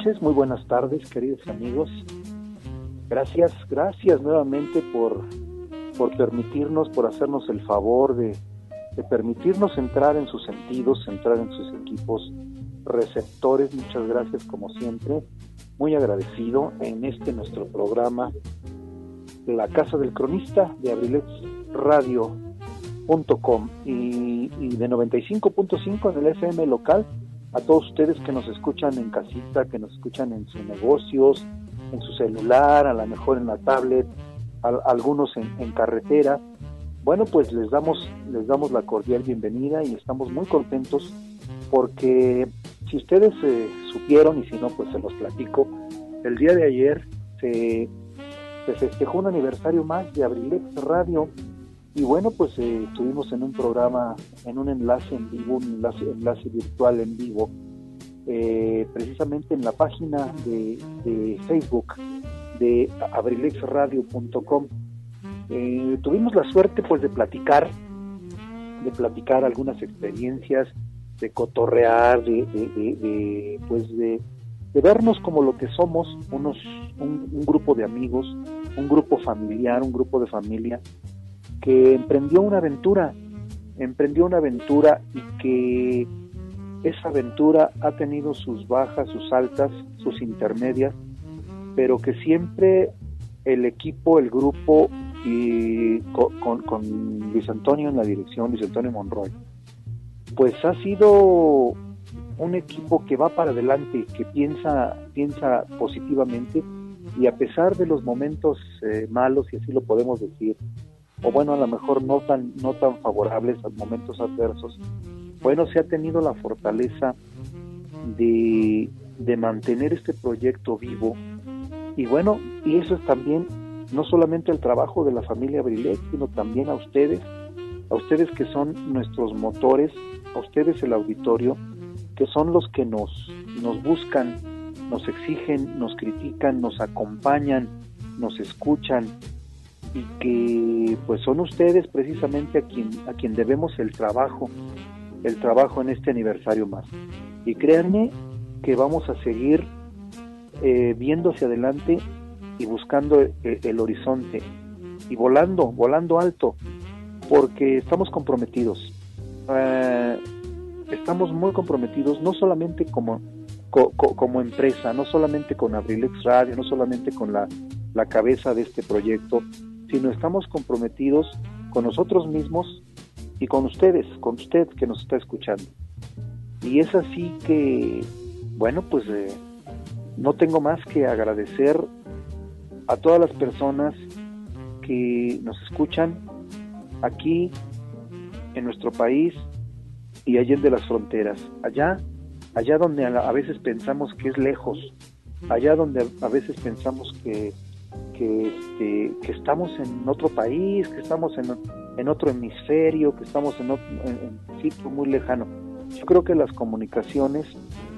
noches, muy buenas tardes, queridos amigos. Gracias, gracias nuevamente por, por permitirnos, por hacernos el favor de, de permitirnos entrar en sus sentidos, entrar en sus equipos receptores. Muchas gracias, como siempre. Muy agradecido en este nuestro programa, La Casa del Cronista de abrilexradio.com y, y de 95.5 en el FM local a todos ustedes que nos escuchan en casita, que nos escuchan en sus negocios, en su celular, a lo mejor en la tablet, algunos en, carretera. Bueno, pues les damos, les damos la cordial bienvenida y estamos muy contentos porque si ustedes eh, supieron y si no, pues se los platico, el día de ayer se, se festejó un aniversario más de Abrilex Radio y bueno, pues eh, estuvimos en un programa, en un enlace en vivo, un enlace, virtual en vivo, eh, precisamente en la página de, Facebook de abrilexradio.com. Eh, tuvimos la suerte pues de platicar, de platicar algunas experiencias, de cotorrear, de, de, pues de, vernos como lo que somos, unos, un grupo de amigos, un grupo familiar, un grupo de familia que emprendió una aventura, emprendió una aventura y que esa aventura ha tenido sus bajas, sus altas, sus intermedias, pero que siempre el equipo, el grupo y con, Luis Antonio en la dirección, Luis Antonio Monroy, pues ha sido un equipo que va para adelante, que piensa, piensa positivamente y a pesar de los momentos eh, malos, y así lo podemos decir, o bueno, a lo mejor no tan, no tan favorables a momentos adversos, bueno, se ha tenido la fortaleza de, de mantener este proyecto vivo. Y bueno, y eso es también no solamente el trabajo de la familia Brilet, sino también a ustedes, a ustedes que son nuestros motores, a ustedes el auditorio, que son los que nos, nos buscan, nos exigen, nos critican, nos acompañan, nos escuchan, y que pues son ustedes precisamente a quien a quien debemos el trabajo el trabajo en este aniversario más y créanme que vamos a seguir eh, viendo hacia adelante y buscando el, el, horizonte y volando volando alto porque estamos comprometidos. Eh, estamos muy comprometidos no solamente como como empresa no solamente con Abrilex Radio no solamente con la, la cabeza de este proyecto sino estamos comprometidos con nosotros mismos y con ustedes, con usted que nos está escuchando. Y es así que, bueno, pues eh, no tengo más que agradecer a todas las personas que nos escuchan aquí en nuestro país y allá de las fronteras, allá, allá donde a veces pensamos que es lejos, allá donde a veces pensamos que que, este, estamos en otro país, que estamos en, en otro hemisferio, que estamos en, un sitio muy lejano. Yo creo que las comunicaciones,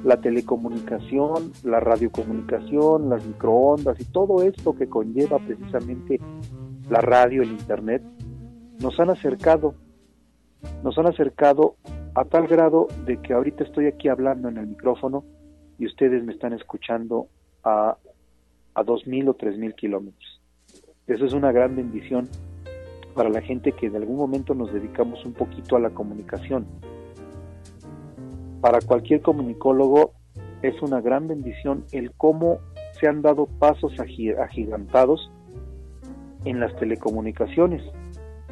la telecomunicación, la radiocomunicación, las microondas y todo esto que conlleva precisamente la radio, el internet, nos han acercado, nos han acercado a tal grado de que ahorita estoy aquí hablando en el micrófono y ustedes me están escuchando a a 2.000 o 3.000 kilómetros. Eso es una gran bendición para la gente que en algún momento nos dedicamos un poquito a la comunicación. Para cualquier comunicólogo es una gran bendición el cómo se han dado pasos agigantados en las telecomunicaciones.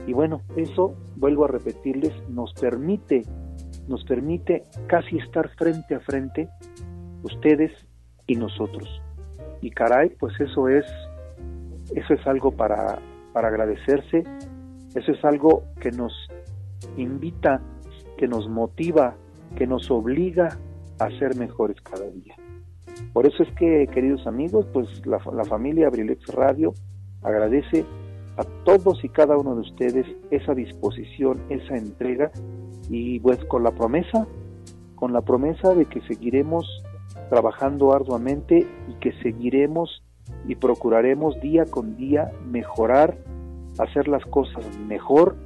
Y bueno, eso, vuelvo a repetirles, nos permite, nos permite casi estar frente a frente ustedes y nosotros. Y caray, pues eso es, eso es algo para, para agradecerse, eso es algo que nos invita, que nos motiva, que nos obliga a ser mejores cada día. Por eso es que, queridos amigos, pues la, la familia Abrilex Radio agradece a todos y cada uno de ustedes esa disposición, esa entrega y pues con la promesa, con la promesa de que seguiremos trabajando arduamente y que seguiremos y procuraremos día con día mejorar, hacer las cosas mejor,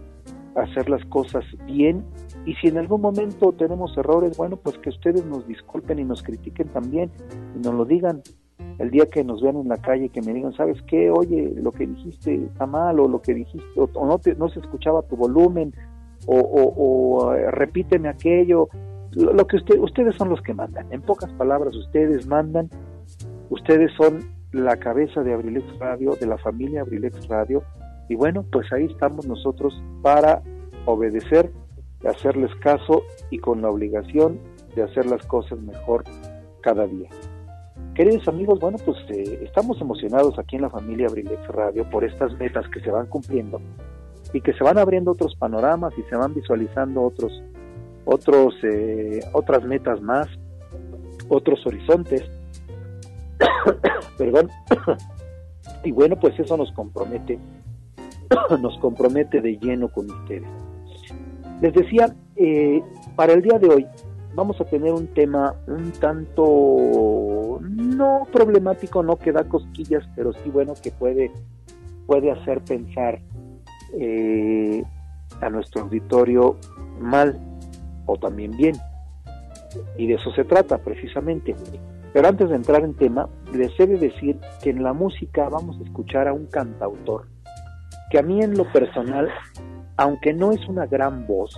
hacer las cosas bien y si en algún momento tenemos errores, bueno, pues que ustedes nos disculpen y nos critiquen también y nos lo digan. El día que nos vean en la calle, que me digan, ¿sabes qué? Oye, lo que dijiste está mal, o lo que dijiste, o, no, no se escuchaba tu volumen, o, o, eh, repíteme aquello. Lo, que usted, ustedes son los que mandan. En pocas palabras, ustedes mandan. Ustedes son la cabeza de Abrilex Radio, de la familia Abrilex Radio. Y bueno, pues ahí estamos nosotros para obedecer de hacerles caso y con la obligación de hacer las cosas mejor cada día. Queridos amigos, bueno, pues eh, estamos emocionados aquí en la familia Abrilex Radio por estas metas que se van cumpliendo y que se van abriendo otros panoramas y se van visualizando otros, otros, eh, otras metas más, otros horizontes. Perdón. y bueno, pues eso nos compromete, nos compromete de lleno con ustedes. Les decía, eh, para el día de hoy vamos a tener un tema un tanto no problemático, no que da cosquillas, pero sí bueno que puede, puede hacer pensar eh, a nuestro auditorio mal o también bien. Y de eso se trata precisamente. Pero antes de entrar en tema, les he de decir que en la música vamos a escuchar a un cantautor que a mí en lo personal aunque no es una gran voz,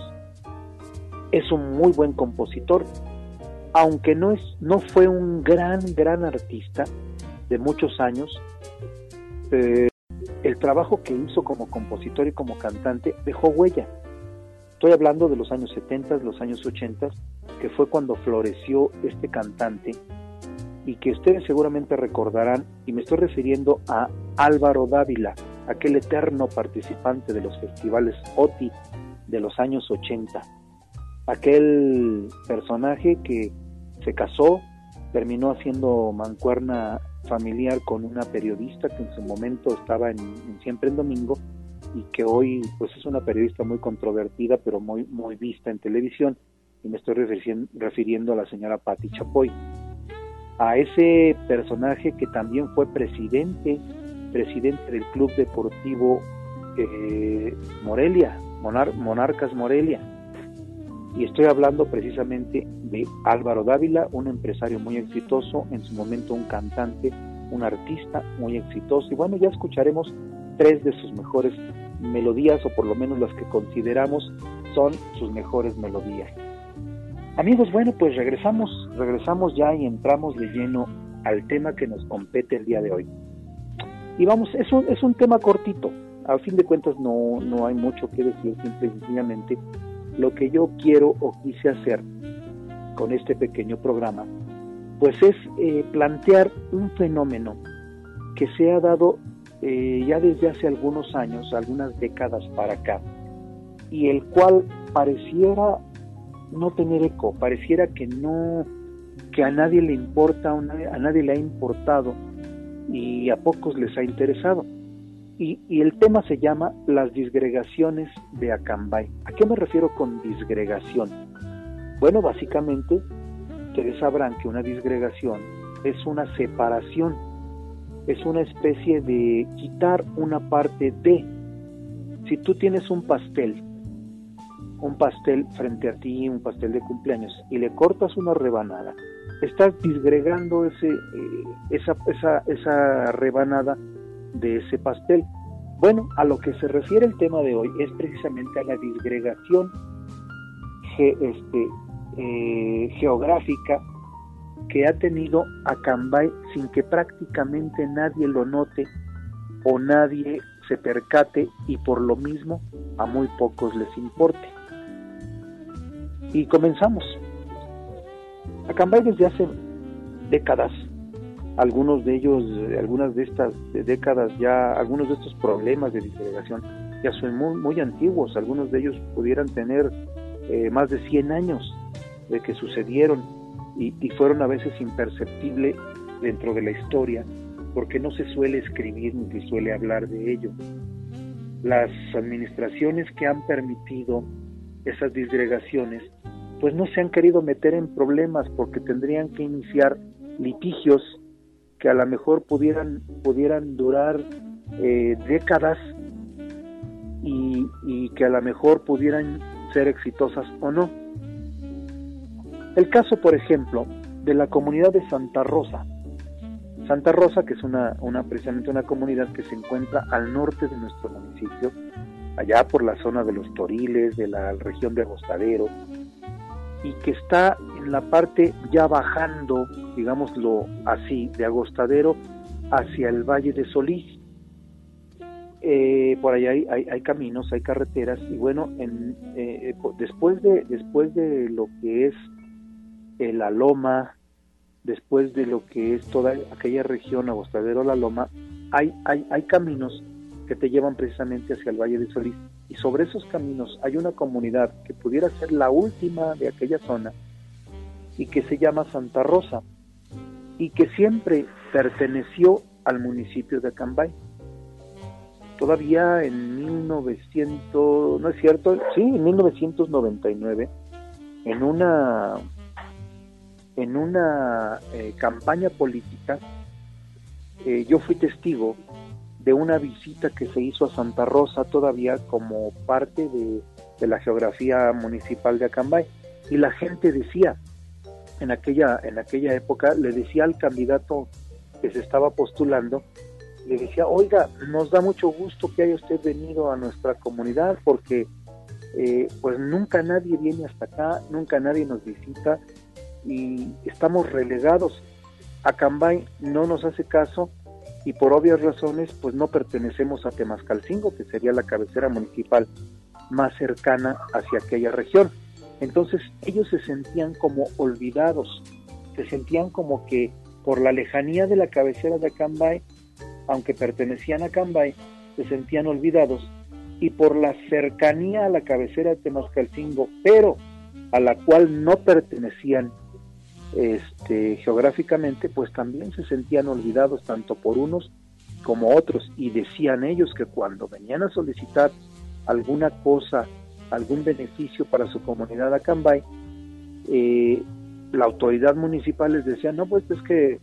es un muy buen compositor. Aunque no, es, no fue un gran, gran artista de muchos años, eh, el trabajo que hizo como compositor y como cantante dejó huella. Estoy hablando de los años 70, los años 80, que fue cuando floreció este cantante y que ustedes seguramente recordarán, y me estoy refiriendo a Álvaro Dávila, aquel eterno participante de los festivales OTI de los años 80, aquel personaje que se casó, terminó haciendo mancuerna familiar con una periodista que en su momento estaba en, Siempre en Domingo y que hoy pues es una periodista muy controvertida pero muy, muy vista en televisión y me estoy refiriendo a la señora Patti Chapoy a ese personaje que también fue presidente presidente del Club Deportivo eh, Morelia, Monarcas Morelia. Y estoy hablando precisamente de Álvaro Dávila, un empresario muy exitoso, en su momento un cantante, un artista muy exitoso. Y bueno, ya escucharemos tres de sus mejores melodías, o por lo menos las que consideramos son sus mejores melodías. Amigos, bueno, pues regresamos, regresamos ya y entramos de lleno al tema que nos compete el día de hoy. Y vamos, es un, es un tema cortito, a fin de cuentas no, no hay mucho que decir, simple y sencillamente lo que yo quiero o quise hacer con este pequeño programa, pues es eh, plantear un fenómeno que se ha dado eh, ya desde hace algunos años, algunas décadas para acá, y el cual pareciera no tener eco, pareciera que no, que a nadie le importa, a nadie le ha importado y a pocos les ha interesado. Y, el tema se llama las disgregaciones de Acambay. ¿A qué me refiero con disgregación? Bueno, básicamente, ustedes sabrán que una disgregación es una separación, es una especie de quitar una parte de. Si tú tienes un pastel, un pastel frente a ti, un pastel de cumpleaños, y le cortas una rebanada, estás disgregando ese, eh, esa, esa, esa rebanada de ese pastel. Bueno, a lo que se refiere el tema de hoy es precisamente a la disgregación este, eh, geográfica que ha tenido Acambay sin que prácticamente nadie lo note o nadie se percate y por lo mismo a muy pocos les importe. Y comenzamos. Acambay desde hace décadas. Algunos de ellos, algunas de estas décadas ya, algunos de estos problemas de disgregación ya son muy, muy antiguos, algunos de ellos pudieran tener eh, más de 100 años de que sucedieron y, fueron a veces imperceptibles dentro de la historia porque no se suele escribir ni se suele hablar de ello. Las administraciones que han permitido esas disgregaciones pues no se han querido meter en problemas porque tendrían que iniciar litigios que a lo mejor pudieran, pudieran durar eh, décadas y, y que a lo mejor pudieran ser exitosas o no. El caso, por ejemplo, de la comunidad de Santa Rosa. Santa Rosa, que es una, una, precisamente una comunidad que se encuentra al norte de nuestro municipio, allá por la zona de los Toriles, de la región de Agostadero, y que está en la parte ya bajando, digámoslo así, de Agostadero hacia el Valle de Solís. Eh, por allá hay, hay, caminos, hay carreteras y bueno, en, eh, después de después de lo que es eh, la Loma, después de lo que es toda aquella región Agostadero la Loma, hay, hay, hay caminos que te llevan precisamente hacia el Valle de Solís y sobre esos caminos hay una comunidad que pudiera ser la última de aquella zona y que se llama Santa Rosa y que siempre perteneció al municipio de Acambay. Todavía en 1900, no es cierto, sí, en 1999, en una en una eh, campaña política, eh, yo fui testigo de una visita que se hizo a Santa Rosa todavía como parte de, la geografía municipal de Acambay. Y la gente decía, en aquella, en aquella época, le decía al candidato que se estaba postulando, le decía, oiga, nos da mucho gusto que haya usted venido a nuestra comunidad porque eh, pues nunca nadie viene hasta acá, nunca nadie nos visita y estamos relegados. Acambay no nos hace caso y por obvias razones pues no pertenecemos a Temascalcingo, que sería la cabecera municipal más cercana hacia aquella región. Entonces ellos se sentían como olvidados, se sentían como que por la lejanía de la cabecera de Acambay, aunque pertenecían a Acambay, se sentían olvidados y por la cercanía a la cabecera de Temascalcingo, pero a la cual no pertenecían este, geográficamente, pues también se sentían olvidados tanto por unos como otros y decían ellos que cuando venían a solicitar alguna cosa, algún beneficio para su comunidad Acambay, eh, la autoridad municipal les decía, no, pues es que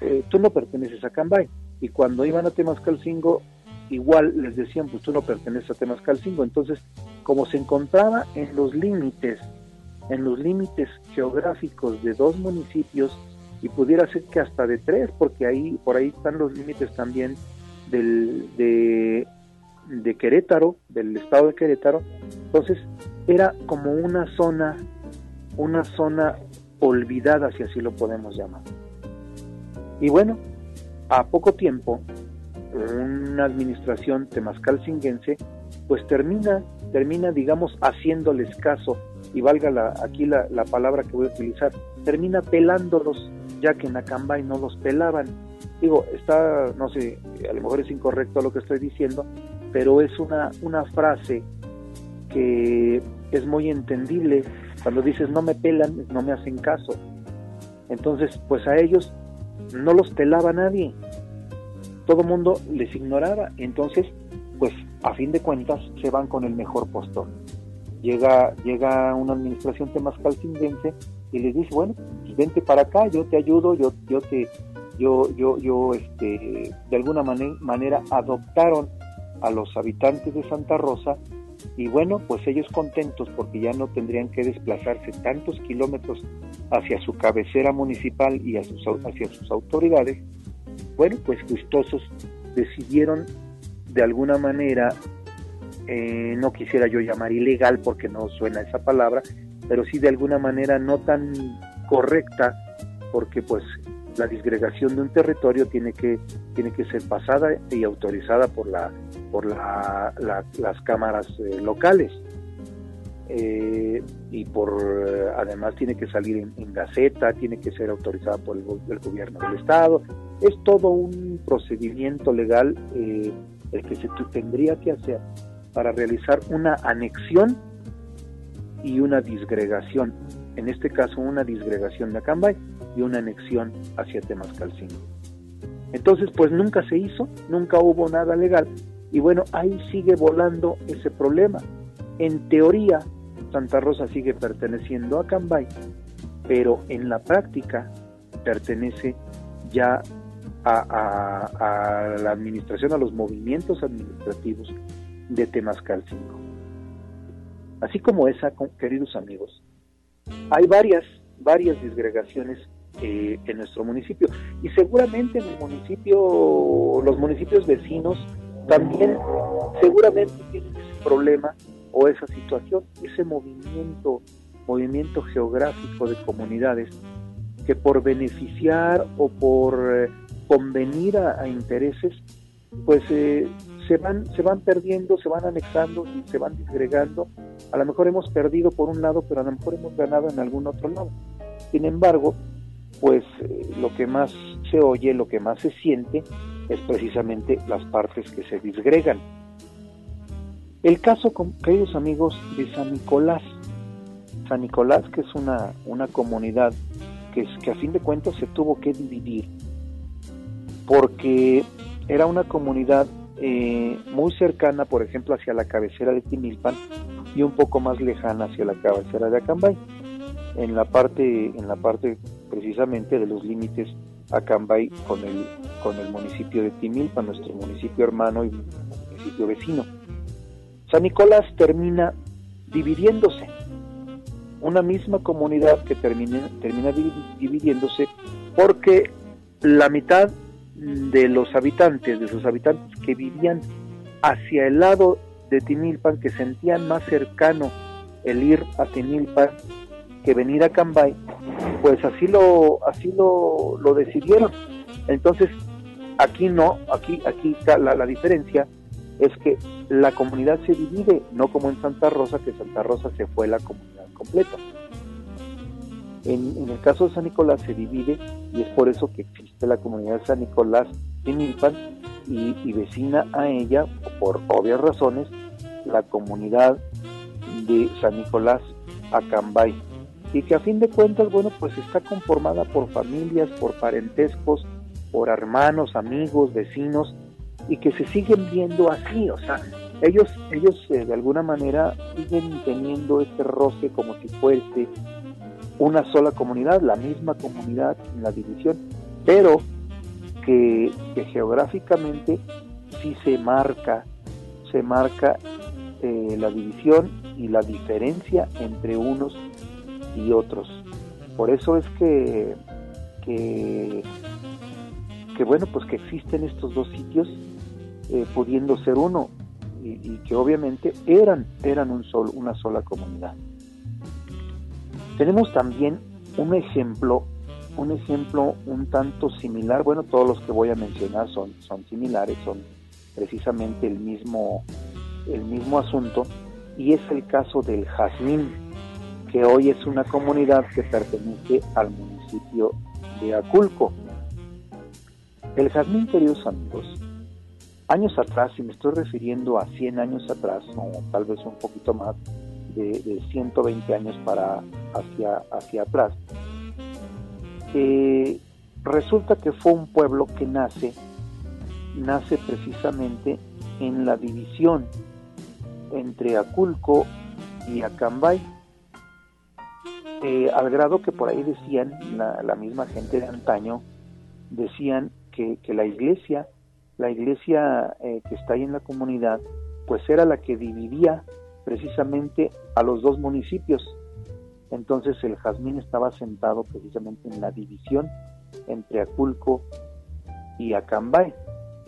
eh, tú no perteneces a Acambay. Y cuando iban a Temascalcingo, igual les decían, pues tú no perteneces a Temascalcingo. Entonces, como se encontraba en los límites en los límites geográficos de dos municipios y pudiera ser que hasta de tres, porque ahí por ahí están los límites también del, de, Querétaro, del estado de Querétaro. Entonces era como una zona, una zona olvidada, si así lo podemos llamar. Y bueno, a poco tiempo, una administración temascalcinguense, pues termina, termina, digamos, haciéndoles caso y valga la, aquí la, la, palabra que voy a utilizar, termina pelándolos, ya que en Acambay no los pelaban. Digo, está, no sé, a lo mejor es incorrecto lo que estoy diciendo, pero es una, una frase que es muy entendible. Cuando dices no me pelan, no me hacen caso. Entonces, pues a ellos no los pelaba nadie. Todo mundo les ignoraba. Entonces, pues a fin de cuentas se van con el mejor postor llega, llega una administración temascalcindense y les dice, bueno, pues vente para acá, yo te ayudo, yo, yo te, yo, yo, yo, este, de alguna manera adoptaron a los habitantes de Santa Rosa y bueno, pues ellos contentos porque ya no tendrían que desplazarse tantos kilómetros hacia su cabecera municipal y hacia sus autoridades, bueno, pues gustosos decidieron de alguna manera eh, no quisiera yo llamar ilegal porque no suena esa palabra, pero sí de alguna manera no tan correcta porque pues la disgregación de un territorio tiene que tiene que ser pasada y autorizada por la por la, las cámaras eh, locales eh, y por además tiene que salir en, Gaceta, tiene que ser autorizada por el, gobierno del Estado. Es todo un procedimiento legal eh, el que se tendría que hacer para realizar una anexión y una disgregación. En este caso, una disgregación de Acambay y una anexión hacia Temascalcingo. Entonces, pues nunca se hizo, nunca hubo nada legal. Y bueno, ahí sigue volando ese problema. En teoría, Santa Rosa sigue perteneciendo a Cambay, pero en la práctica pertenece ya a, la administración, a los movimientos administrativos de Temascalcingo. Así como esa, queridos amigos, hay varias, varias disgregaciones eh, en nuestro municipio y seguramente en el municipio, los municipios vecinos también seguramente tienen ese problema o esa situación, ese movimiento, movimiento geográfico de comunidades que por beneficiar o por eh, convenir a, intereses, pues eh, se van se van perdiendo, se van anexando y se van disgregando. A lo mejor hemos perdido por un lado, pero a lo mejor hemos ganado en algún otro lado. Sin embargo, pues eh, lo que más se oye, lo que más se siente es precisamente las partes que se disgregan. El caso, queridos amigos, de San Nicolás. San Nicolás, que es una, una comunidad que, que a fin de cuentas se tuvo que dividir porque era una comunidad eh, muy cercana, por ejemplo, hacia la cabecera de Timilpan y un poco más lejana hacia la cabecera de Acambay, en la parte, en la parte precisamente de los límites Acambay con el, con el municipio de Timilpan, nuestro municipio hermano y municipio vecino. San Nicolás termina dividiéndose. Una misma comunidad que termina, termina dividiéndose porque la mitad de los habitantes, de sus habitantes que vivían hacia el lado de Timilpan, que sentían más cercano el ir a Timilpan que venir a Cambay, pues así lo, así lo, lo decidieron. Entonces, aquí no, aquí, aquí la, la diferencia es que la comunidad se divide, no como en Santa Rosa, que Santa Rosa se fue la comunidad completa. En, el caso de San Nicolás se divide y es por eso que existe la comunidad de San Nicolás en Milpan y, y vecina a ella, por obvias razones, la comunidad de San Nicolás Acambay. Y que a fin de cuentas, bueno, pues está conformada por familias, por parentescos, por hermanos, amigos, vecinos, y que se siguen viendo así, o sea, ellos, ellos eh, de alguna manera siguen teniendo este roce como si fuese una sola comunidad, la misma comunidad en la división, pero que, geográficamente sí se marca, se marca eh, la división y la diferencia entre unos y otros. Por eso es que, que, bueno, pues que existen estos dos sitios eh, pudiendo ser uno y, que obviamente eran, eran un solo, una sola comunidad. Tenemos también un ejemplo, un ejemplo un tanto similar, bueno, todos los que voy a mencionar son, son similares, son precisamente el mismo, el mismo asunto, y es el caso del Jazmín, que hoy es una comunidad que pertenece al municipio de Aculco. El Jazmín, queridos amigos, años atrás, y me estoy refiriendo a 100 años atrás, o tal vez un poquito más, de, 120 años para hacia, hacia atrás, eh, resulta que fue un pueblo que nace, nace precisamente en la división entre Aculco y Acambay, eh, al grado que por ahí decían, la, misma gente de antaño, decían que, que la iglesia la iglesia eh, que está ahí en la comunidad, pues era la que dividía precisamente a los dos municipios. Entonces el jazmín estaba sentado precisamente en la división entre Aculco y Acambay.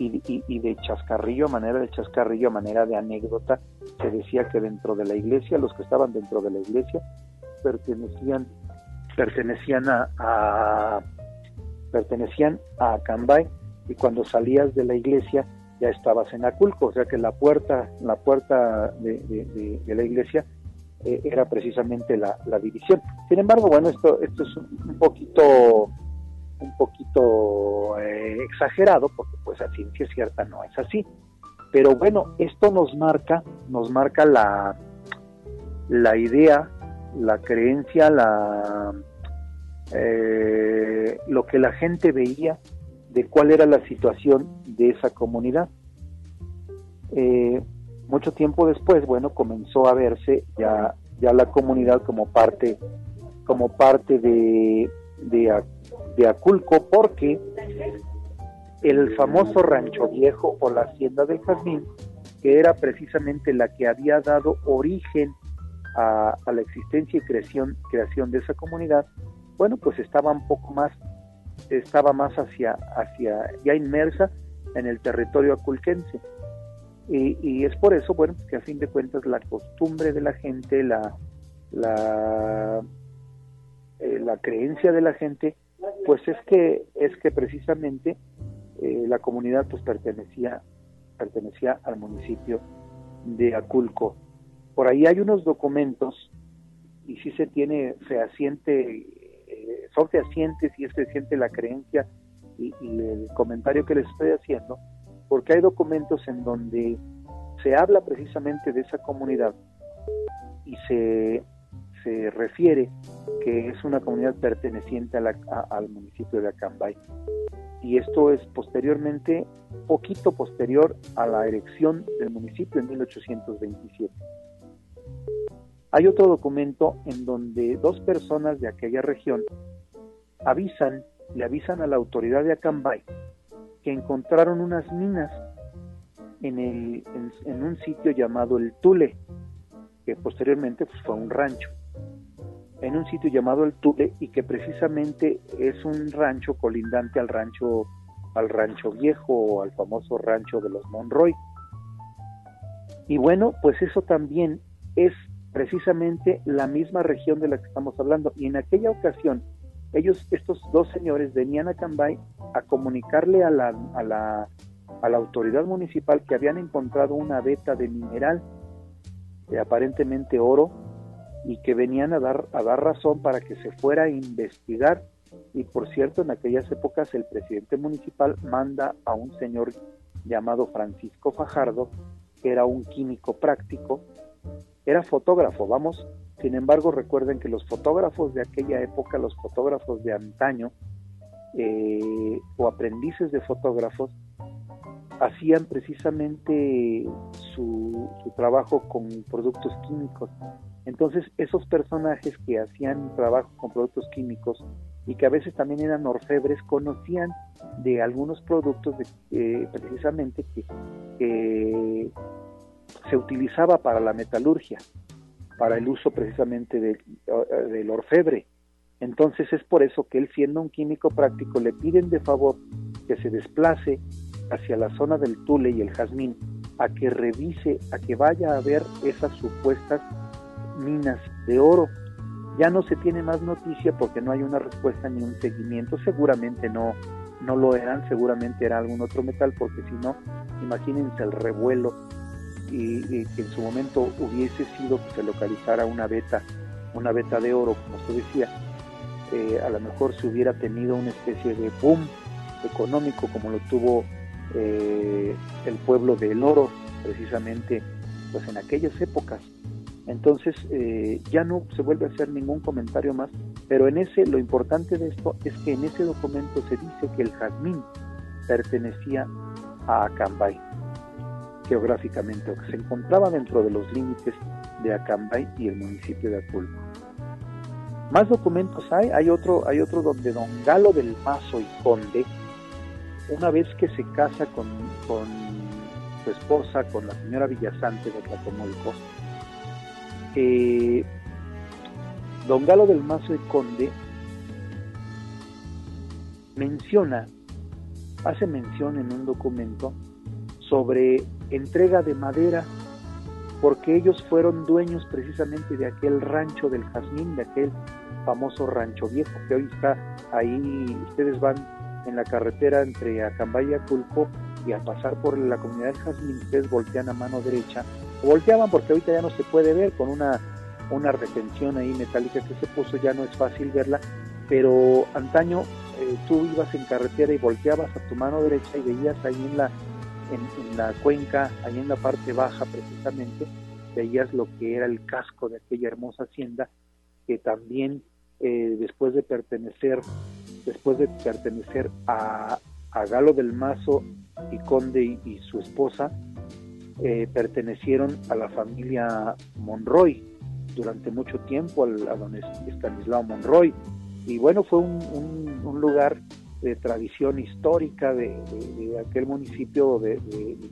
Y, de chascarrillo, a manera de chascarrillo, a manera de anécdota, se decía que dentro de la iglesia, los que estaban dentro de la iglesia, pertenecían, pertenecían a, a pertenecían a Acambay y cuando salías de la iglesia ya estabas en Aculco, o sea que la puerta, la puerta de, la iglesia eh, era precisamente la, división. Sin embargo, bueno, esto, esto es un poquito un poquito eh, exagerado, porque pues a ciencia cierta no es así. Pero bueno, esto nos marca, nos marca la, la idea, la creencia, la, eh, lo que la gente veía de cuál era la situación de esa comunidad. Eh, mucho tiempo después, bueno, comenzó a verse ya, ya la comunidad como parte, como parte de, de, Aculco, porque el famoso Rancho Viejo o la Hacienda del Jazmín, que era precisamente la que había dado origen a, la existencia y creación, creación de esa comunidad, bueno, pues estaba un poco más, estaba más hacia, hacia ya inmersa en el territorio aculquense. Y, es por eso, bueno, que a fin de cuentas la costumbre de la gente, la, la, eh, la creencia de la gente, pues es que, es que precisamente eh, la comunidad pues pertenecía, pertenecía al municipio de Aculco. Por ahí hay unos documentos y sí se tiene fehaciente, eh, son fehacientes y es fehaciente la creencia y, el comentario que les estoy haciendo, porque hay documentos en donde se habla precisamente de esa comunidad y se, se refiere que es una comunidad perteneciente al municipio de Acambay y esto es posteriormente, poquito posterior a la erección del municipio en 1827. Hay otro documento en donde dos personas de aquella región avisan, le avisan a la autoridad de Acambay que encontraron unas minas en, el, en, un sitio llamado el Tule, que posteriormente pues, fue un rancho en un sitio llamado El Tule y que precisamente es un rancho colindante al rancho al rancho viejo o al famoso rancho de los Monroy. Y bueno, pues eso también es precisamente la misma región de la que estamos hablando. Y en aquella ocasión, ellos, estos dos señores, venían a Cambay a comunicarle a la, a la, a la autoridad municipal que habían encontrado una veta de mineral, de aparentemente oro, y que venían a dar, a dar razón para que se fuera a investigar. Y por cierto, en aquellas épocas el presidente municipal manda a un señor llamado Francisco Fajardo, que era un químico práctico, era fotógrafo, vamos, sin embargo recuerden que los fotógrafos de aquella época, los fotógrafos de antaño, eh, o aprendices de fotógrafos, hacían precisamente su, trabajo con productos químicos. Entonces, esos personajes que hacían trabajo con productos químicos y que a veces también eran orfebres, conocían de algunos productos de, precisamente que, se utilizaba para la metalurgia, para el uso precisamente del orfebre. Entonces es por eso que él, siendo un químico práctico, le piden de favor que se desplace hacia la zona del tule y el jazmín, a que revise, a que vaya a ver esas supuestas minas de oro. Ya no se tiene más noticia porque no hay una respuesta ni un seguimiento. Seguramente no, no lo eran, seguramente era algún otro metal, porque si no, imagínense el revuelo y, que en su momento hubiese sido que se localizara una beta, una beta de oro, como usted decía, eh, a lo mejor se hubiera tenido una especie de boom económico como lo tuvo eh, el pueblo del oro, precisamente pues en aquellas épocas. Entonces eh, ya no se vuelve a hacer ningún comentario más, pero en ese lo importante de esto es que en ese documento se dice que el jazmín pertenecía a Acambay geográficamente, o que se encontraba dentro de los límites de Acambay y el municipio de Aculco. Más documentos hay, hay otro, hay otro donde don Galo del Mazo y Conde, una vez que se casa con, con su esposa, con la señora Villasante de Tlacomulco, eh, don Galo del Mazo y Conde menciona, hace mención en un documento sobre entrega de madera, porque ellos fueron dueños precisamente de aquel rancho del Jazmín, de aquel famoso rancho viejo que hoy está ahí, ustedes van en la carretera entre Acambay y Aculco y al pasar por la comunidad del Jazmín ustedes voltean a mano derecha volteaban porque ahorita ya no se puede ver con una una retención ahí metálica que se puso, ya no es fácil verla, pero antaño eh, tú ibas en carretera y volteabas a tu mano derecha y veías ahí en la, en, la cuenca, ahí en la parte baja precisamente, veías lo que era el casco de aquella hermosa hacienda que también eh, después de pertenecer después de pertenecer a, Galo del Mazo y Conde y, su esposa eh, pertenecieron a la familia Monroy durante mucho tiempo, a, don Estanislao Monroy. Y bueno, fue un, lugar de tradición histórica de, aquel municipio, de,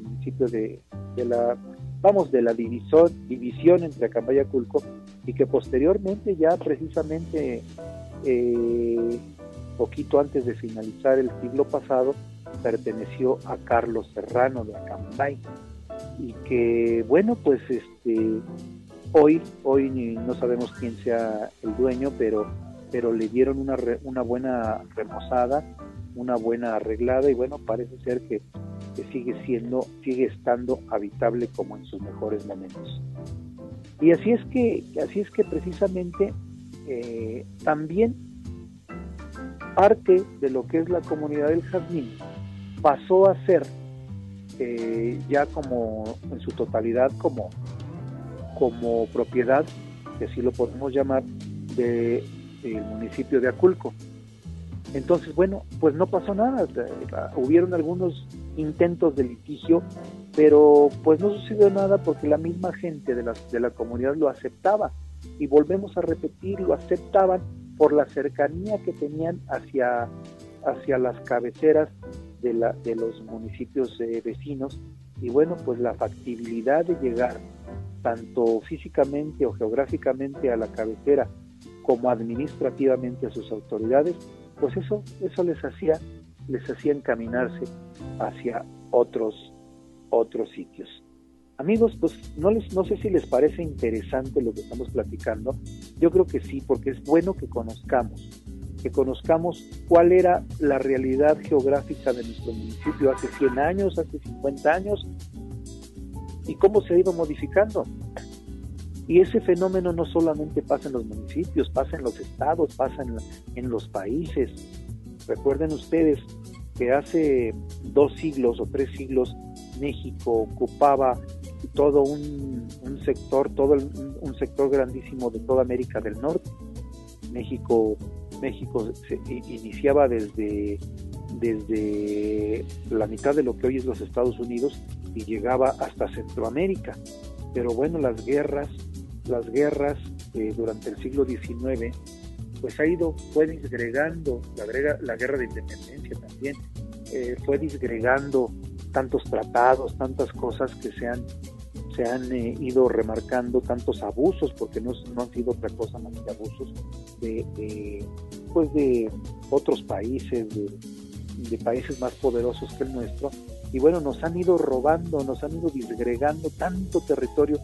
municipio de, la, vamos, de la división, división entre Acambay y Culco, y que posteriormente ya precisamente eh, poquito antes de finalizar el siglo pasado, perteneció a Carlos Serrano de Acambay. Y que bueno pues este hoy hoy no sabemos quién sea el dueño pero pero le dieron una una buena remozada una buena arreglada y bueno parece ser que, sigue siendo sigue estando habitable como en sus mejores momentos. Y así es que así es que precisamente eh, también parte de lo que es la comunidad del jardín pasó a ser eh, ya como en su totalidad como, como propiedad, que así lo podemos llamar, del de, municipio de Aculco. Entonces, bueno, pues no pasó nada, hubieron algunos intentos de litigio, pero pues no sucedió nada porque la misma gente de la, de la comunidad lo aceptaba y volvemos a repetir, lo aceptaban por la cercanía que tenían hacia, hacia las cabeceras de, la, de los municipios eh, vecinos y bueno, pues la factibilidad de llegar tanto físicamente o geográficamente a la cabecera como administrativamente a sus autoridades, pues eso, eso les hacía, les hacía encaminarse hacia otros, otros sitios. Amigos, pues no, les, no sé si les parece interesante lo que estamos platicando. Yo creo que sí, porque es bueno que conozcamos, que conozcamos cuál era la realidad geográfica de nuestro municipio hace 100 años, hace 50 años, y cómo se ha ido modificando. Y ese fenómeno no solamente pasa en los municipios, pasa en los estados, pasa en, en los países. Recuerden ustedes que hace dos siglos o tres siglos México ocupaba todo un, sector, todo un sector grandísimo de toda América del Norte. México, México se iniciaba desde, desde la mitad de lo que hoy es los Estados Unidos y llegaba hasta Centroamérica. Pero bueno, las guerras, las guerras eh, durante el siglo XIX, pues ha ido, fue disgregando, la, la guerra de independencia también, eh, fue disgregando tantos tratados, tantas cosas que se han, se han eh, ido remarcando, tantos abusos, porque no, no, han sido otra cosa más que abusos de, pues de otros países, de, países más poderosos que el nuestro. Y bueno, nos han ido robando, nos han ido disgregando tanto territorio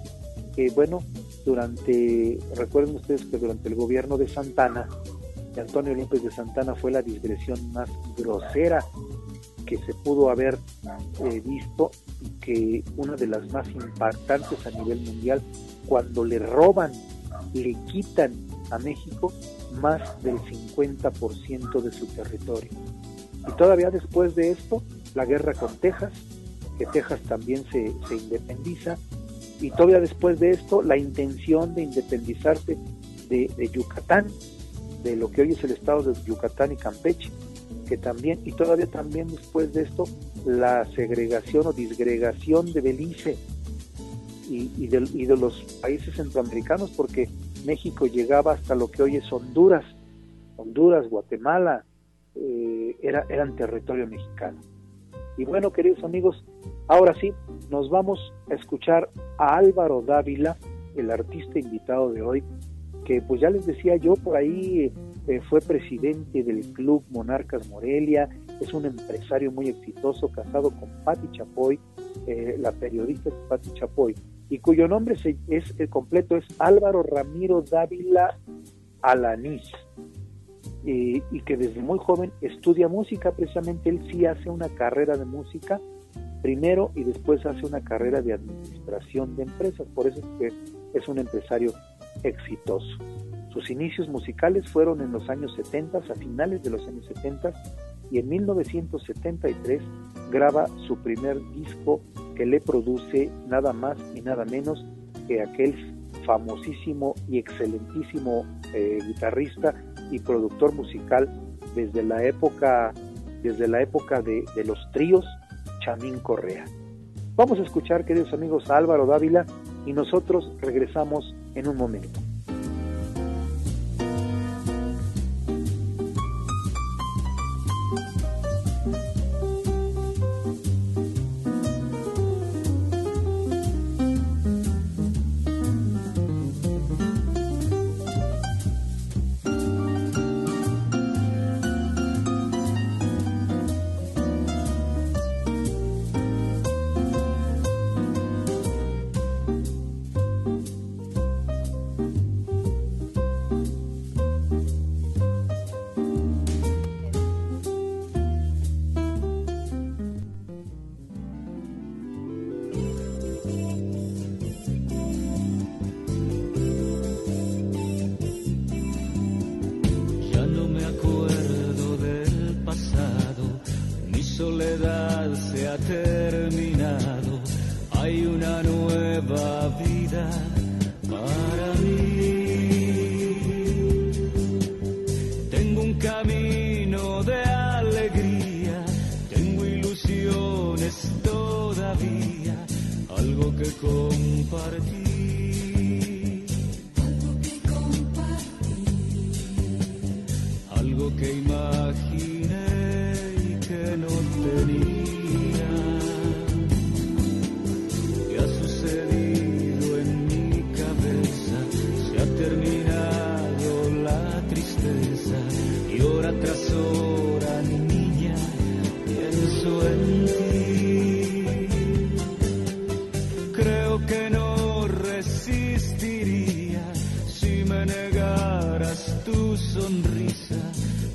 que bueno, durante, recuerden ustedes que durante el gobierno de Santana, de Antonio López de Santana fue la digresión más grosera que se pudo haber eh, visto y que una de las más impactantes a nivel mundial, cuando le roban, le quitan a México más del 50% de su territorio. Y todavía después de esto, la guerra con Texas, que Texas también se, se independiza, y todavía después de esto, la intención de independizarse de, Yucatán, de lo que hoy es el estado de Yucatán y Campeche, que también, y todavía también después de esto, la segregación o disgregación de Belice y, de, los países centroamericanos, porque México llegaba hasta lo que hoy es Honduras, Honduras, Guatemala, eh, era, eran territorio mexicano. Y bueno, queridos amigos, ahora sí, nos vamos a escuchar a Álvaro Dávila, el artista invitado de hoy, que pues ya les decía yo por ahí eh, fue presidente del Club Monarcas Morelia, es un empresario muy exitoso, casado con Patti Chapoy, eh, la periodista Patti Chapoy, y cuyo nombre es, el completo es Álvaro Ramiro Dávila Alanís, y que desde muy joven estudia música, precisamente él sí hace una carrera de música primero y después hace una carrera de administración de empresas, por eso es que es un empresario exitoso. Sus inicios musicales fueron en los años 70, a finales de los años 70, y en 1973 graba su primer disco que le produce nada más y nada menos que aquel famosísimo y excelentísimo eh, guitarrista y productor musical desde la época desde la época de, de los tríos Chamín Correa. Vamos a escuchar, queridos amigos, a Álvaro Dávila y nosotros regresamos en un momento. camino de alegría, tengo ilusiones todavía, algo que compartir. Algo que compartir. Algo que imaginar.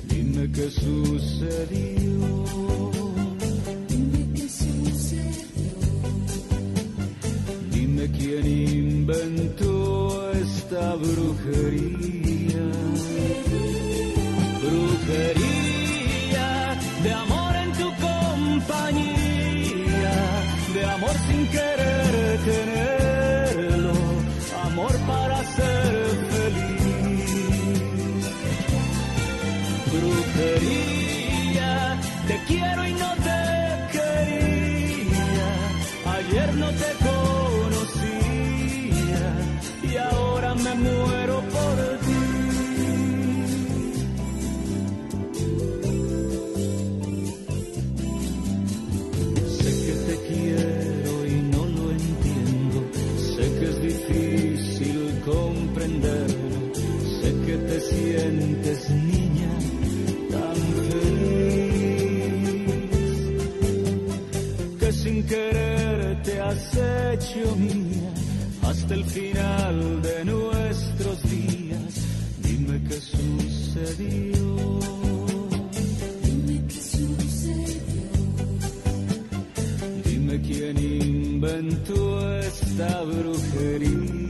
dime qué sucedió. Dime qué sucedió. Dime quién inventó esta brujería. quería, te quiero y no te quería, ayer no te conocía y ahora me muero por ti. Sé que te quiero y no lo entiendo, sé que es difícil comprenderlo, sé que te sientes has hecho mía hasta el final de nuestros días. Dime qué sucedió. Dime qué sucedió. Dime quién inventó esta brujería.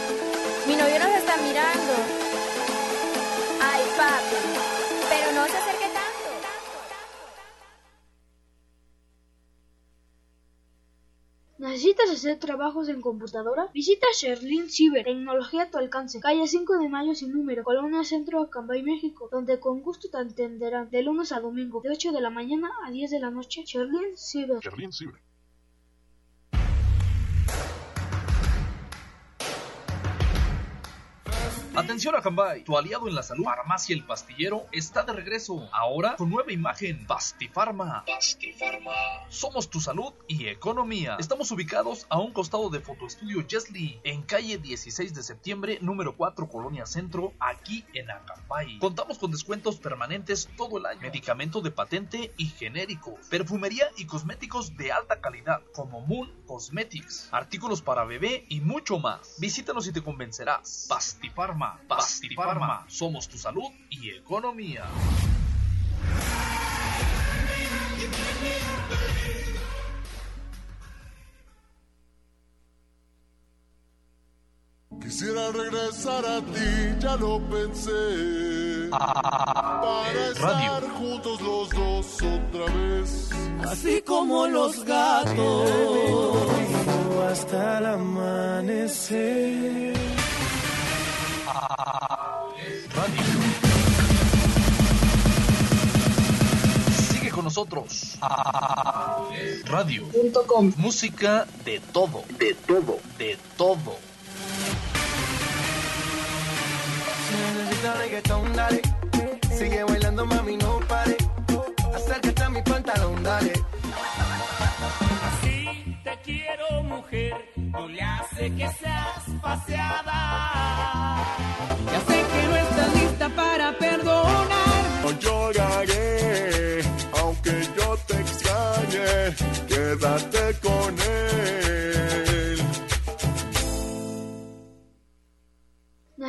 Mi novio nos está mirando. Ay, papi. Pero no se acerque tanto. ¿Necesitas hacer trabajos en computadora? Visita Sherlin Ciber, tecnología a tu alcance, calle 5 de Mayo sin número, Colonia Centro, Acambay, México, donde con gusto te atenderán de lunes a domingo, de 8 de la mañana a 10 de la noche. Sherlin Ciber. Sherlin Ciber. Atención a Cambay, tu aliado en la salud, Farmacia El Pastillero está de regreso, ahora con nueva imagen, Pastifarma. Pastifarma. Somos tu salud y economía. Estamos ubicados a un costado de Fotoestudio Jesly, en calle 16 de septiembre, número 4, Colonia Centro, aquí en Acambay. Contamos con descuentos permanentes todo el año, medicamento de patente y genérico, perfumería y cosméticos de alta calidad, como Moon Cosmetics, artículos para bebé y mucho más. Visítanos y te convencerás. Pastifarma. Pastifarma. Somos tu salud y economía. Quisiera regresar a ti, ya lo pensé. Para estar juntos los dos otra vez. Así como los gatos. Hasta el amanecer. Radio. Sigue con nosotros. Radio. Música de todo. De todo. De todo. Si necesitas reggaetón, dale. Sigue bailando, mami, no pare. Acércate a mi pantalón, dale. Así te quiero, mujer. No le hace que seas paseada. Ya sé que no estás lista para perdonar. No lloraré, aunque yo te extrañe. Quédate con él.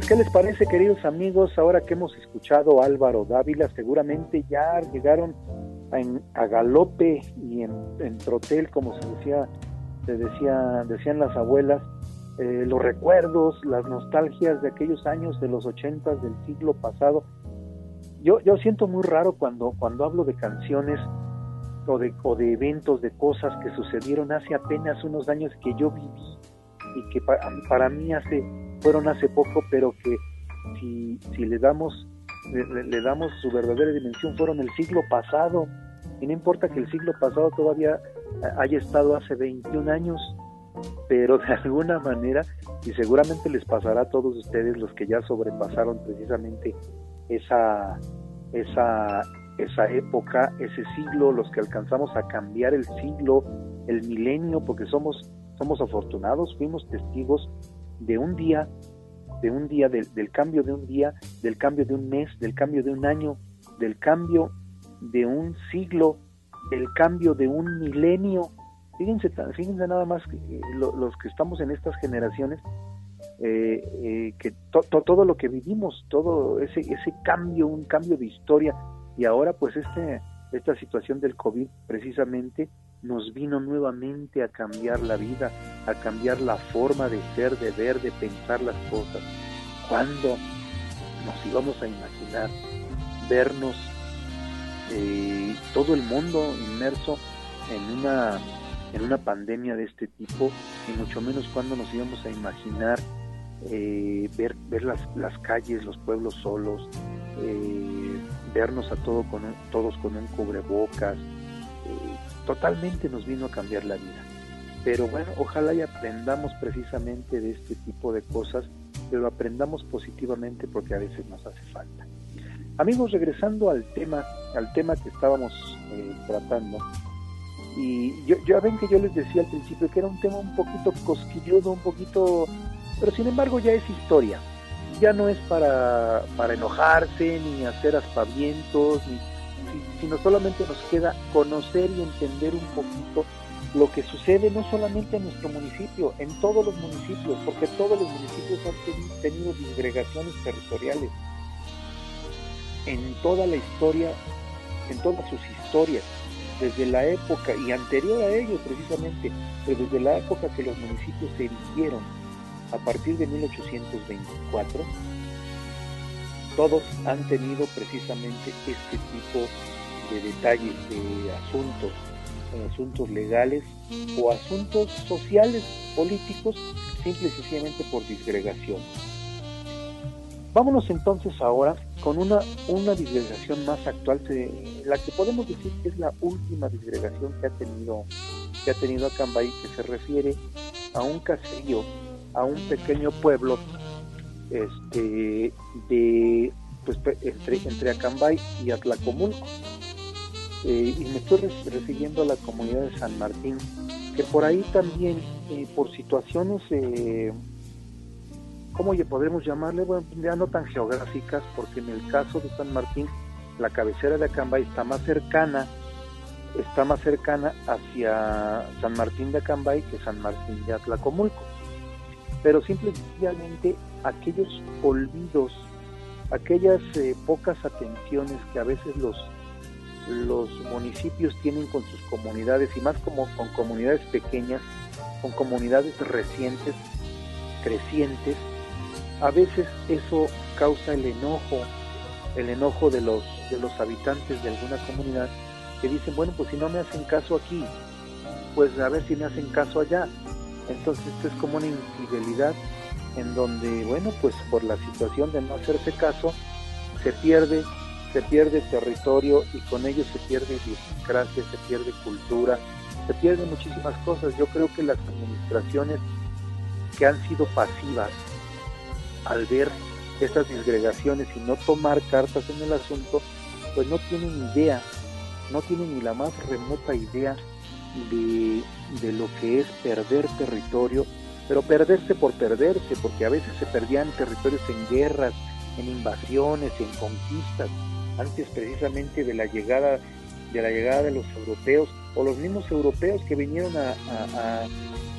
Pues, ¿qué les parece, queridos amigos? Ahora que hemos escuchado Álvaro Dávila, seguramente ya llegaron a, a galope y en, en, trotel, como se decía, se decía, decían las abuelas, eh, los recuerdos, las nostalgias de aquellos años de los ochentas del siglo pasado. Yo, yo siento muy raro cuando, cuando hablo de canciones o de, o de eventos, de cosas que sucedieron hace apenas unos años que yo viví y que para, para mí hace fueron hace poco, pero que si, si le damos le, le, damos su verdadera dimensión fueron el siglo pasado. Y no importa que el siglo pasado todavía haya estado hace 21 años, pero de alguna manera y seguramente les pasará a todos ustedes los que ya sobrepasaron precisamente esa esa esa época, ese siglo, los que alcanzamos a cambiar el siglo, el milenio, porque somos somos afortunados, fuimos testigos de un día, de un día, del, del, cambio de un día, del cambio de un mes, del cambio de un año, del cambio de un siglo, del cambio de un milenio. Fíjense, fíjense nada más eh, lo, los que estamos en estas generaciones, eh, eh, que to, todo lo que vivimos, todo ese, ese cambio, un cambio de historia, y ahora pues este, esta situación del COVID precisamente nos vino nuevamente a cambiar la vida, a cambiar la forma de ser, de ver, de pensar las cosas. ¿Cuándo nos íbamos a imaginar vernos eh, todo el mundo inmerso en una en una pandemia de este tipo y mucho menos cuando nos íbamos a imaginar eh, ver ver las, las calles los pueblos solos eh, vernos a todo con todos con un cubrebocas totalmente nos vino a cambiar la vida. Pero bueno ojalá y aprendamos precisamente de este tipo de cosas pero aprendamos positivamente porque a veces nos hace falta. Amigos, regresando al tema, al tema que estábamos eh, tratando, y yo, ya ven que yo les decía al principio que era un tema un poquito cosquilludo, un poquito, pero sin embargo ya es historia, ya no es para, para enojarse ni hacer aspavientos, ni, sino solamente nos queda conocer y entender un poquito lo que sucede no solamente en nuestro municipio, en todos los municipios, porque todos los municipios han tenido disgregaciones territoriales. En toda la historia, en todas sus historias, desde la época y anterior a ello precisamente, pero desde la época que los municipios se erigieron a partir de 1824, todos han tenido precisamente este tipo de detalles, de asuntos, asuntos legales o asuntos sociales, políticos, simple y sencillamente por disgregación. Vámonos entonces ahora con una, una disgregación más actual, la que podemos decir que es la última disgregación que ha tenido, que ha tenido Acambay, que se refiere a un caserío, a un pequeño pueblo este, de, pues, entre, entre Acambay y Atlacomulco. Eh, y me estoy refiriendo a la comunidad de San Martín, que por ahí también, eh, por situaciones eh, ¿cómo podemos llamarle? Bueno, ya no tan geográficas, porque en el caso de San Martín, la cabecera de Acambay está más cercana, está más cercana hacia San Martín de Acambay que San Martín de Atlacomulco. Pero simplemente aquellos olvidos, aquellas eh, pocas atenciones que a veces los, los municipios tienen con sus comunidades, y más como con comunidades pequeñas, con comunidades recientes, crecientes, a veces eso causa el enojo, el enojo de los, de los habitantes de alguna comunidad que dicen, bueno, pues si no me hacen caso aquí, pues a ver si me hacen caso allá. Entonces esto es como una infidelidad en donde, bueno, pues por la situación de no hacerse caso, se pierde, se pierde territorio y con ello se pierde idiosincrasia, se pierde cultura, se pierden muchísimas cosas. Yo creo que las administraciones que han sido pasivas, al ver estas disgregaciones y no tomar cartas en el asunto, pues no tienen idea, no tienen ni la más remota idea de, de lo que es perder territorio, pero perderse por perderse, porque a veces se perdían territorios en guerras, en invasiones, en conquistas, antes precisamente de la llegada de la llegada de los europeos o los mismos europeos que vinieron a,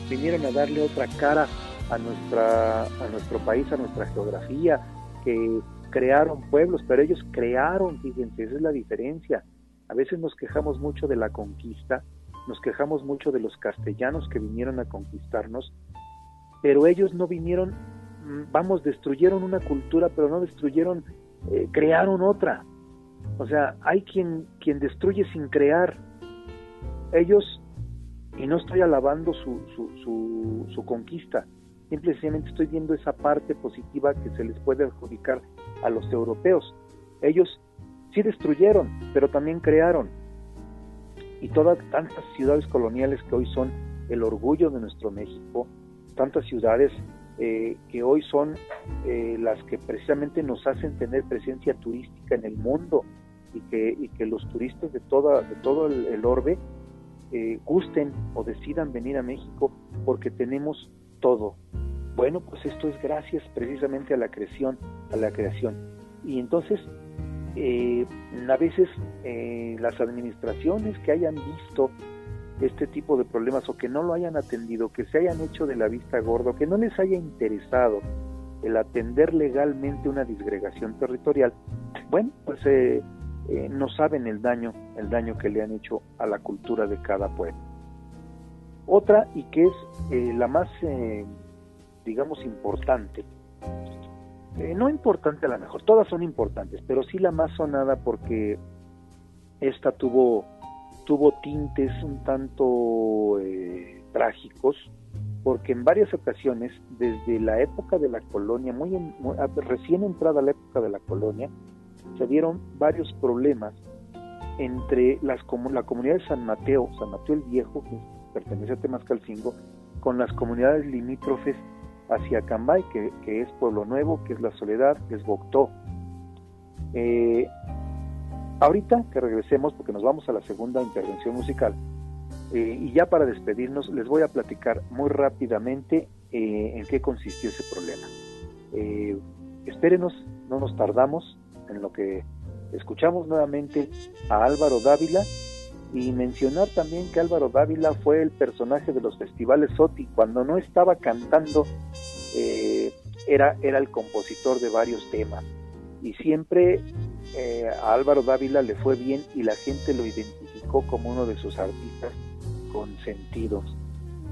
vinieron a darle otra cara a, nuestra, a nuestro país, a nuestra geografía, que crearon pueblos, pero ellos crearon, fíjense, esa es la diferencia. A veces nos quejamos mucho de la conquista, nos quejamos mucho de los castellanos que vinieron a conquistarnos, pero ellos no vinieron, mm, vamos, destruyeron una cultura, pero no destruyeron, eh, crearon otra. O sea, hay quien, quien destruye sin crear. Ellos, y no estoy alabando su, su, su, su conquista, Simplemente estoy viendo esa parte positiva que se les puede adjudicar a los europeos. Ellos sí destruyeron, pero también crearon. Y todas tantas ciudades coloniales que hoy son el orgullo de nuestro México, tantas ciudades eh, que hoy son eh, las que precisamente nos hacen tener presencia turística en el mundo y que, y que los turistas de, toda, de todo el, orbe eh, gusten o decidan venir a México porque tenemos todo. Bueno, pues esto es gracias precisamente a la creación, a la creación. Y entonces, a veces las administraciones que hayan visto este tipo de problemas o que no lo hayan atendido, que se hayan hecho de la vista gordo, que no les haya interesado el atender legalmente una disgregación territorial, bueno, pues eh, no saben el daño, el daño que le han hecho a la cultura de cada pueblo. Otra y que es eh, la más, eh, digamos, importante. Eh, no importante a lo mejor, todas son importantes, pero sí la más sonada porque esta tuvo, tuvo tintes un tanto trágicos, porque en varias ocasiones, desde la época de la colonia, muy, recién entrada la época de la colonia, se dieron varios problemas entre las, la comunidad de San Mateo, San Mateo el Viejo, que pertenece a Temascalcingo, con las comunidades limítrofes hacia Cambay, que, es Pueblo Nuevo, que es La Soledad, que es Boctó. Eh, ahorita que regresemos, porque nos vamos a la segunda intervención musical, eh, y ya para despedirnos, les voy a platicar muy rápidamente eh, en qué consistió ese problema. Eh, espérenos, no nos tardamos en lo que escuchamos nuevamente a Álvaro Dávila y mencionar también que Álvaro Dávila fue el personaje de los festivales SOTI. Cuando no estaba cantando, era, era el compositor de varios temas. Y siempre a Álvaro Dávila le fue bien y la gente lo identificó como uno de sus artistas consentidos.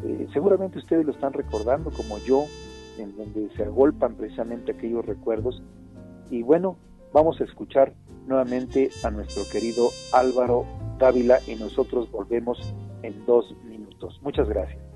Eh, seguramente ustedes lo están recordando como yo, en donde se agolpan precisamente aquellos recuerdos. Y bueno, vamos a escuchar nuevamente a nuestro querido Álvaro Dávila y nosotros volvemos en dos minutos. Muchas gracias.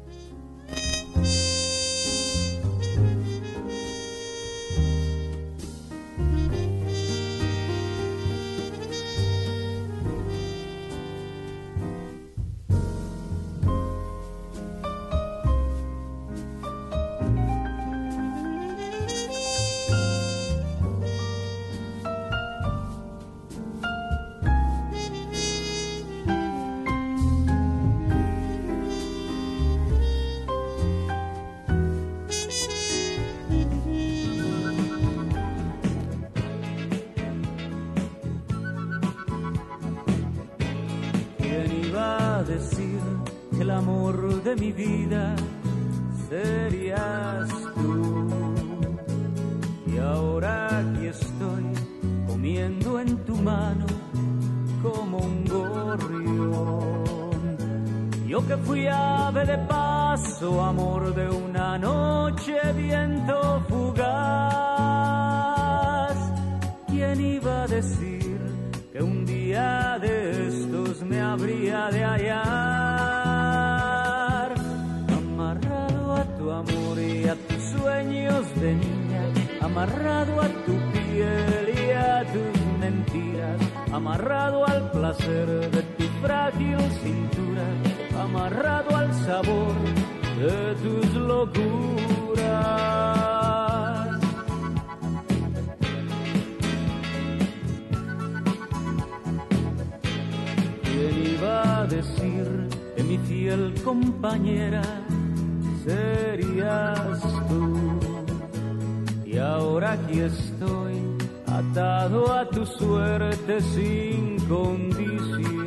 Amor una noche, viento fugaz. ¿Quién iba a decir que un día de estos me habría de hallar? de niña, amarrado a tu piel y a tus mentiras, amarrado al placer de tu frágil cintura, amarrado al sabor de tus locuras. ¿Quién iba a decir que mi fiel compañera serías tú? Y ahora aquí estoy, atado a tu suerte sin condición.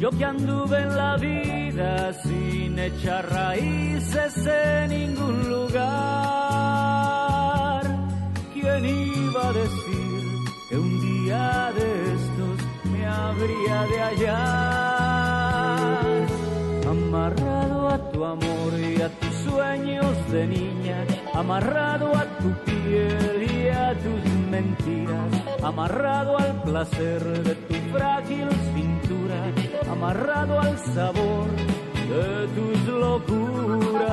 Yo que anduve en la vida sin echar raíces en ningún lugar. ¿Quién iba a decir que un día de estos me habría de hallar? Amarrado a tu amor y a tus sueños de niña amarrado a tu piel y a tus mentiras, amarrado al placer de tu frágil cintura, amarrado al sabor de tus locuras,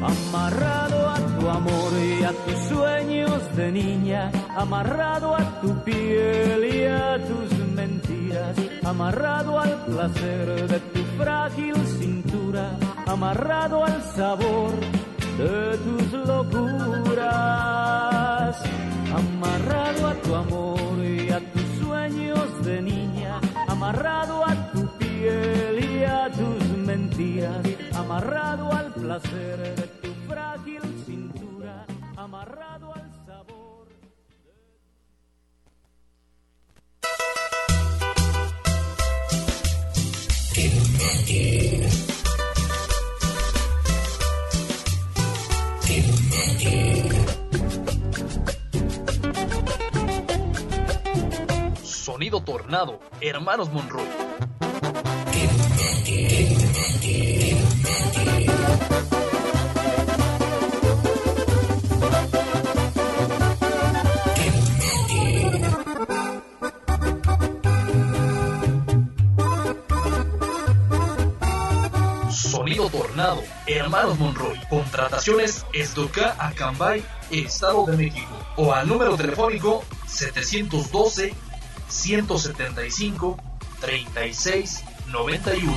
amarrado a tu amor y a tus sueños de niña, amarrado a tu piel y a tus mentiras, amarrado al placer de tu frágil cintura, amarrado al sabor de tus locuras, amarrado a tu amor y a tus sueños de niña, amarrado a tu piel y a tus mentiras, amarrado al placer de tu frágil cintura, amarrado al sabor. Sonido Tornado, Hermanos Monroe. Sonido Tornado, Hermanos Monroy. Contrataciones Esdoca Acambay, Estado de México. O al número telefónico 712 175 36 91.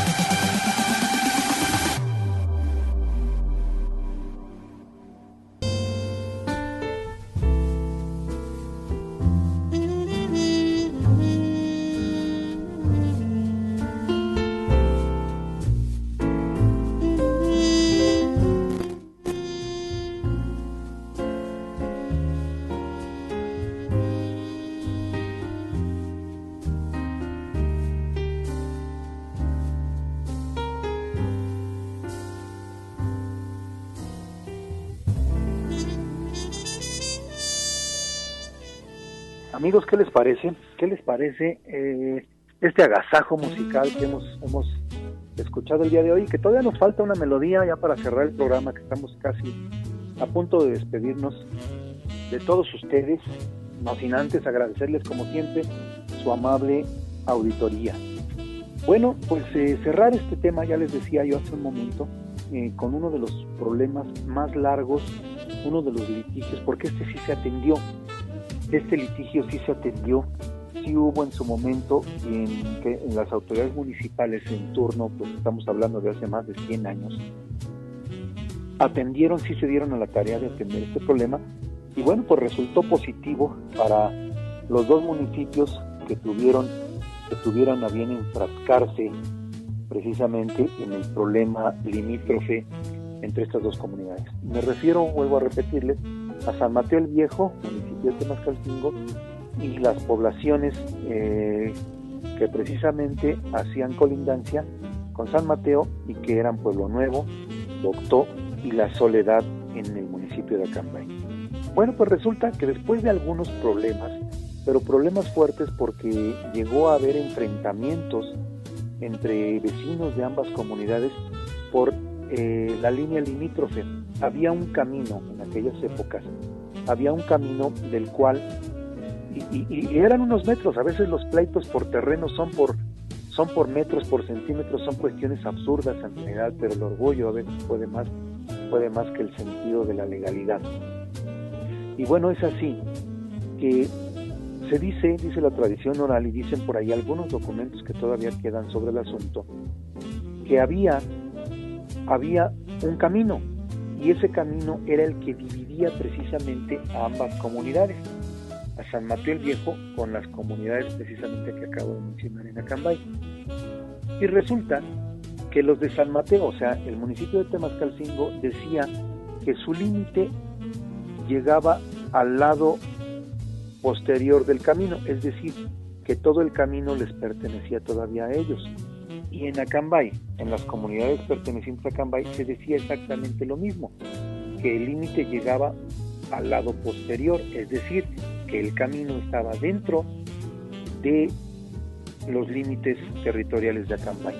Les parece? ¿Qué les parece eh, este agasajo musical que hemos, hemos escuchado el día de hoy? Que todavía nos falta una melodía ya para cerrar el programa, que estamos casi a punto de despedirnos de todos ustedes, no sin antes agradecerles como siempre su amable auditoría. Bueno, pues eh, cerrar este tema, ya les decía yo hace un momento, eh, con uno de los problemas más largos, uno de los litigios, porque este sí se atendió, este litigio sí se atendió, sí hubo en su momento y en, en las autoridades municipales en turno, pues estamos hablando de hace más de 100 años, atendieron, sí se dieron a la tarea de atender este problema y bueno, pues resultó positivo para los dos municipios que tuvieron que tuvieran a bien enfrascarse precisamente en el problema limítrofe entre estas dos comunidades. Me refiero, vuelvo a repetirles, a San Mateo el Viejo, municipio de y las poblaciones eh, que precisamente hacían colindancia con San Mateo y que eran Pueblo Nuevo, Doctó y La Soledad en el municipio de Acambay. Bueno, pues resulta que después de algunos problemas, pero problemas fuertes porque llegó a haber enfrentamientos entre vecinos de ambas comunidades por eh, la línea limítrofe. Había un camino en aquellas épocas, había un camino del cual, y, eran unos metros, a veces los pleitos por terreno son por, son por metros, por centímetros, son cuestiones absurdas en general, pero el orgullo a veces puede más, puede más que el sentido de la legalidad. Y bueno, es así, que se dice, dice la tradición oral y dicen por ahí algunos documentos que todavía quedan sobre el asunto, que había, había un camino y ese camino era el que dividía precisamente a ambas comunidades, a San Mateo el Viejo con las comunidades precisamente que acabo de mencionar en Acambay. Y resulta que los de San Mateo, o sea, el municipio de Temascalcingo, decía que su límite llegaba al lado posterior del camino, es decir, que todo el camino les pertenecía todavía a ellos. Y en Acambay, en las comunidades pertenecientes a Acambay, se decía exactamente lo mismo, que el límite llegaba al lado posterior, es decir, que el camino estaba dentro de los límites territoriales de Acambay.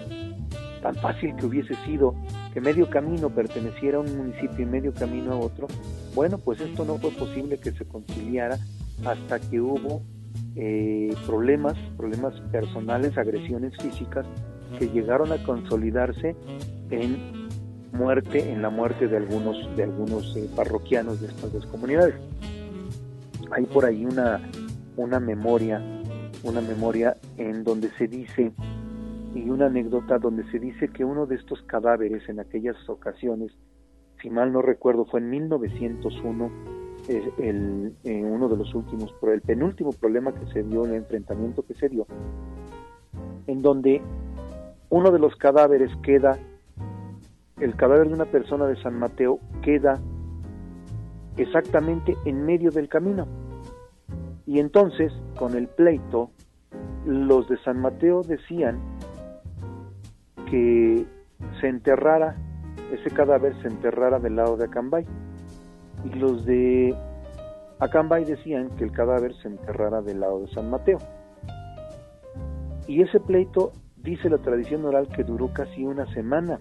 Tan fácil que hubiese sido que medio camino perteneciera a un municipio y medio camino a otro, bueno, pues esto no fue posible que se conciliara hasta que hubo eh, problemas, problemas personales, agresiones físicas que llegaron a consolidarse en muerte, en la muerte de algunos, de algunos eh, parroquianos de estas dos comunidades. Hay por ahí una, una memoria, una memoria en donde se dice, y una anécdota donde se dice que uno de estos cadáveres en aquellas ocasiones, si mal no recuerdo, fue en 1901, el, uno de los últimos, el penúltimo problema que se dio, el enfrentamiento que se dio, en donde uno de los cadáveres queda, el cadáver de una persona de San Mateo queda exactamente en medio del camino. Y entonces, con el pleito, los de San Mateo decían que se enterrara, ese cadáver se enterrara del lado de Acambay y los de Acambay decían que el cadáver se enterrara del lado de San Mateo. Y ese pleito, dice la tradición oral, que duró casi una semana.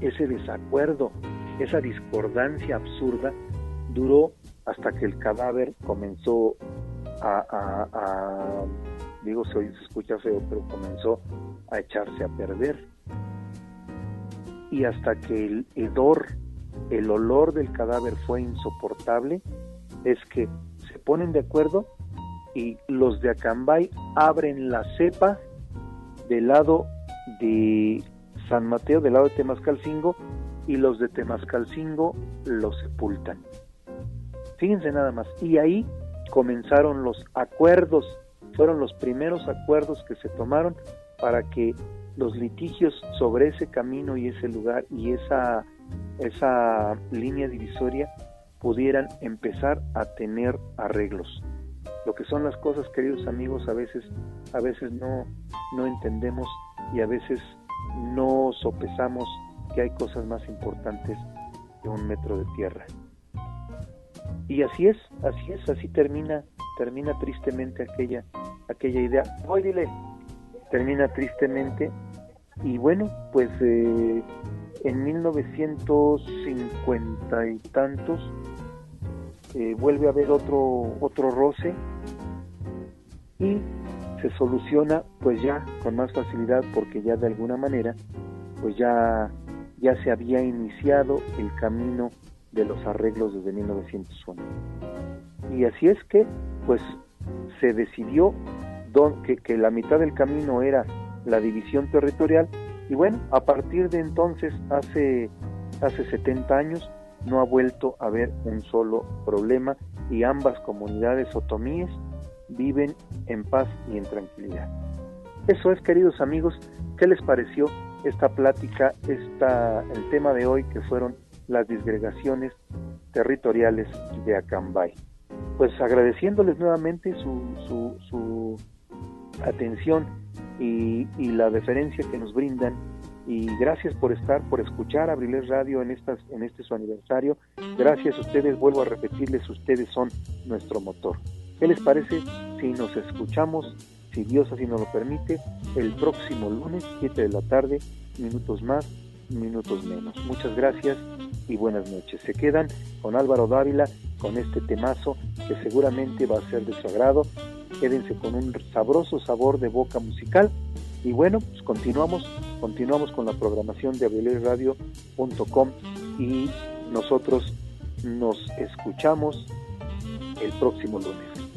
Ese desacuerdo, esa discordancia absurda, duró hasta que el cadáver comenzó a, digo, se, se escucha feo, pero comenzó a echarse a perder. Y hasta que el hedor el olor del cadáver fue insoportable, es que se ponen de acuerdo y los de Acambay abren la cepa del lado de San Mateo, del lado de Temascalcingo, y los de Temascalcingo lo sepultan. Fíjense nada más. Y ahí comenzaron los acuerdos, fueron los primeros acuerdos que se tomaron para que los litigios sobre ese camino y ese lugar y esa esa línea divisoria pudieran empezar a tener arreglos. Lo que son las cosas, queridos amigos, a veces, a veces no, no entendemos y a veces no sopesamos que hay cosas más importantes que un metro de tierra. Y así es, así es, así termina, termina tristemente aquella, aquella idea. Voy, dile, termina tristemente y bueno, pues eh, en 1950 y tantos eh, vuelve a haber otro, otro roce y se soluciona pues ya con más facilidad porque ya de alguna manera pues ya, ya se había iniciado el camino de los arreglos desde 1901. Y así es que pues se decidió que, que la mitad del camino era la división territorial y bueno, a partir de entonces, hace, hace 70 años, no ha vuelto a haber un solo problema y ambas comunidades otomíes viven en paz y en tranquilidad. Eso es, queridos amigos, ¿qué les pareció esta plática, esta, el tema de hoy que fueron las disgregaciones territoriales de Acambay? Pues agradeciéndoles nuevamente su, su, su atención y, la deferencia que nos brindan y gracias por estar, por escuchar Abriles Radio en, estas, en este su aniversario. Gracias a ustedes, vuelvo a repetirles, ustedes son nuestro motor. ¿Qué les parece si nos escuchamos, si Dios así nos lo permite, el próximo lunes, 7 de la tarde, minutos más, minutos menos? Muchas gracias y buenas noches. Se quedan con Álvaro Dávila, con este temazo que seguramente va a ser de su agrado quédense con un sabroso sabor de boca musical y bueno, pues continuamos, continuamos con la programación de abeleradio.com y nosotros nos escuchamos el próximo lunes.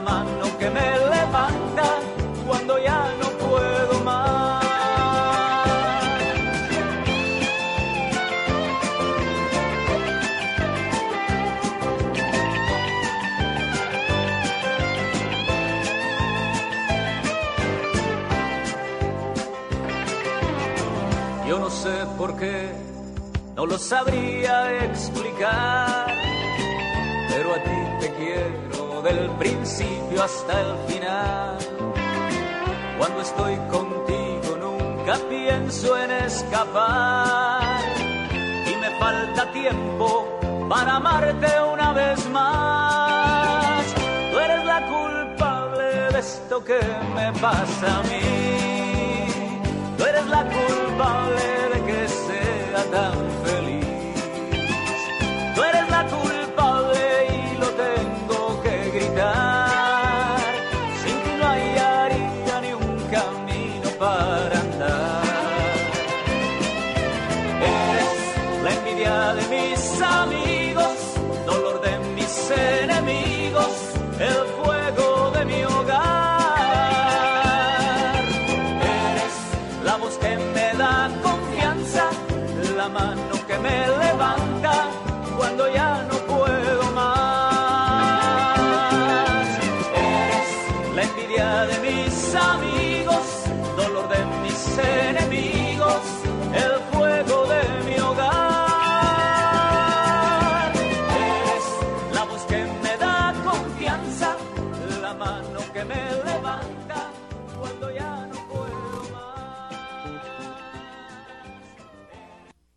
la mano que me levanta cuando ya no puedo más. Yo no sé por qué, no lo sabría explicar, pero a ti el principio hasta el final. Cuando estoy contigo nunca pienso en escapar y me falta tiempo para amarte una vez más. Tú eres la culpable de esto que me pasa a mí. Tú eres la culpable de que sea tan Help